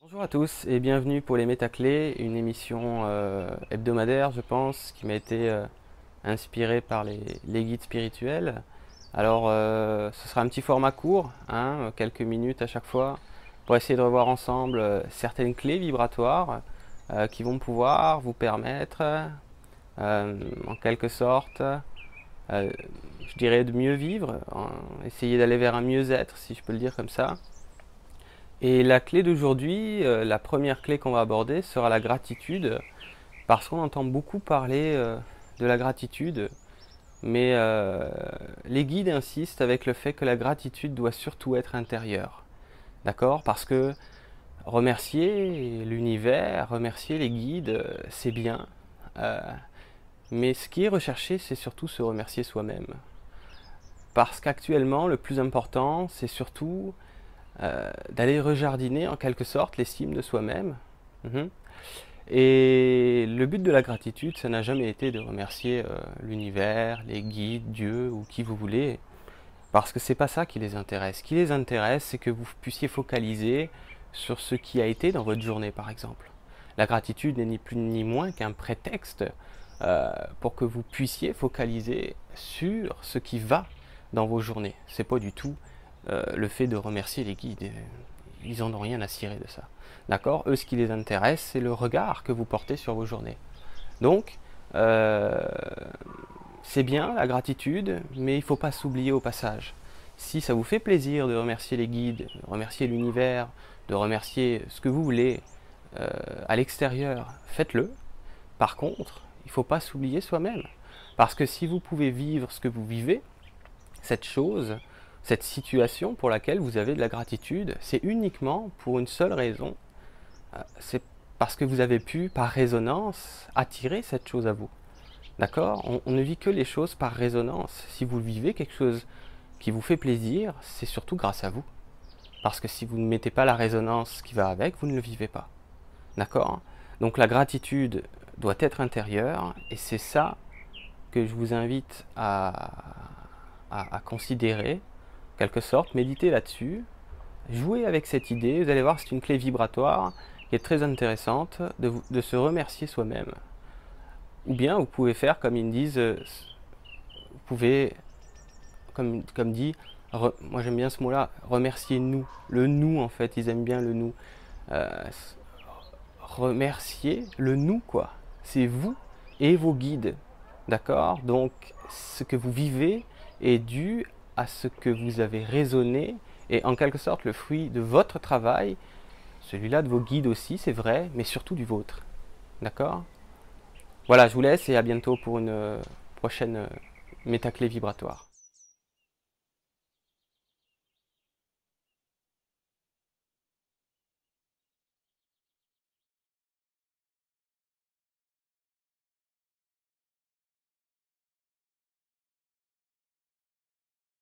Bonjour à tous et bienvenue pour les Métaclés, une émission euh, hebdomadaire je pense qui m'a été euh, inspirée par les, guides spirituels. Alors euh, ce sera un petit format court, hein, quelques minutes à chaque fois, pour essayer de revoir ensemble certaines clés vibratoires qui vont pouvoir vous permettre en quelque sorte je dirais de mieux vivre, essayer d'aller vers un mieux-être si je peux le dire comme ça. Et la clé d'aujourd'hui, euh, la première clé qu'on va aborder sera la gratitude, parce qu'on entend beaucoup parler euh, de la gratitude, mais euh, les guides insistent avec le fait que la gratitude doit surtout être intérieure. D'accord? Parce que remercier l'univers, remercier les guides, c'est bien. mais ce qui est recherché, c'est surtout se remercier soi-même. Parce qu'actuellement, le plus important, c'est surtout euh, d'aller rejardiner en quelque sorte l'estime de soi-même. Mhm. Et le but de la gratitude, ça n'a jamais été de remercier euh, l'univers, les guides, Dieu ou qui vous voulez, parce que c'est pas ça qui les intéresse. Ce qui les intéresse, c'est que vous puissiez focaliser sur ce qui a été dans votre journée, par exemple. La gratitude n'est ni plus ni moins qu'un prétexte euh, pour que vous puissiez focaliser sur ce qui va dans vos journées. C'est pas du tout euh, le fait de remercier les guides. Ils n'en ont rien à cirer de ça. D'accord? Eux, ce qui les intéresse, c'est le regard que vous portez sur vos journées. Donc, euh, c'est bien la gratitude, mais il ne faut pas s'oublier au passage. Si ça vous fait plaisir de remercier les guides, de remercier l'univers, de remercier ce que vous voulez euh, à l'extérieur, faites-le. Par contre, il ne faut pas s'oublier soi-même. Parce que si vous pouvez vivre ce que vous vivez, cette chose, cette situation pour laquelle vous avez de la gratitude, c'est uniquement pour une seule raison. Euh, c'est parce que vous avez pu, par résonance, attirer cette chose à vous. D'accord? On, ne vit que les choses par résonance. Si vous vivez quelque chose qui vous fait plaisir, c'est surtout grâce à vous. Parce que si vous ne mettez pas la résonance qui va avec, vous ne le vivez pas. D'accord? Donc la gratitude doit être intérieure et c'est ça que je vous invite à, à considérer quelque sorte, méditez là-dessus, jouez avec cette idée, vous allez voir, c'est une clé vibratoire qui est très intéressante de, de se remercier soi-même. Ou bien vous pouvez faire comme ils disent, euh, vous pouvez, comme, comme dit, moi j'aime bien ce mot-là, remercier nous. Le nous en fait, ils aiment bien le nous. Euh, remercier le nous quoi. C'est vous et vos guides. D'accord? Donc ce que vous vivez est dû à ce que vous avez raisonné et en quelque sorte le fruit de votre travail, celui-là de vos guides aussi, c'est vrai, mais surtout du vôtre. D'accord? Voilà, je vous laisse et à bientôt pour une euh, prochaine euh, métaclé vibratoire.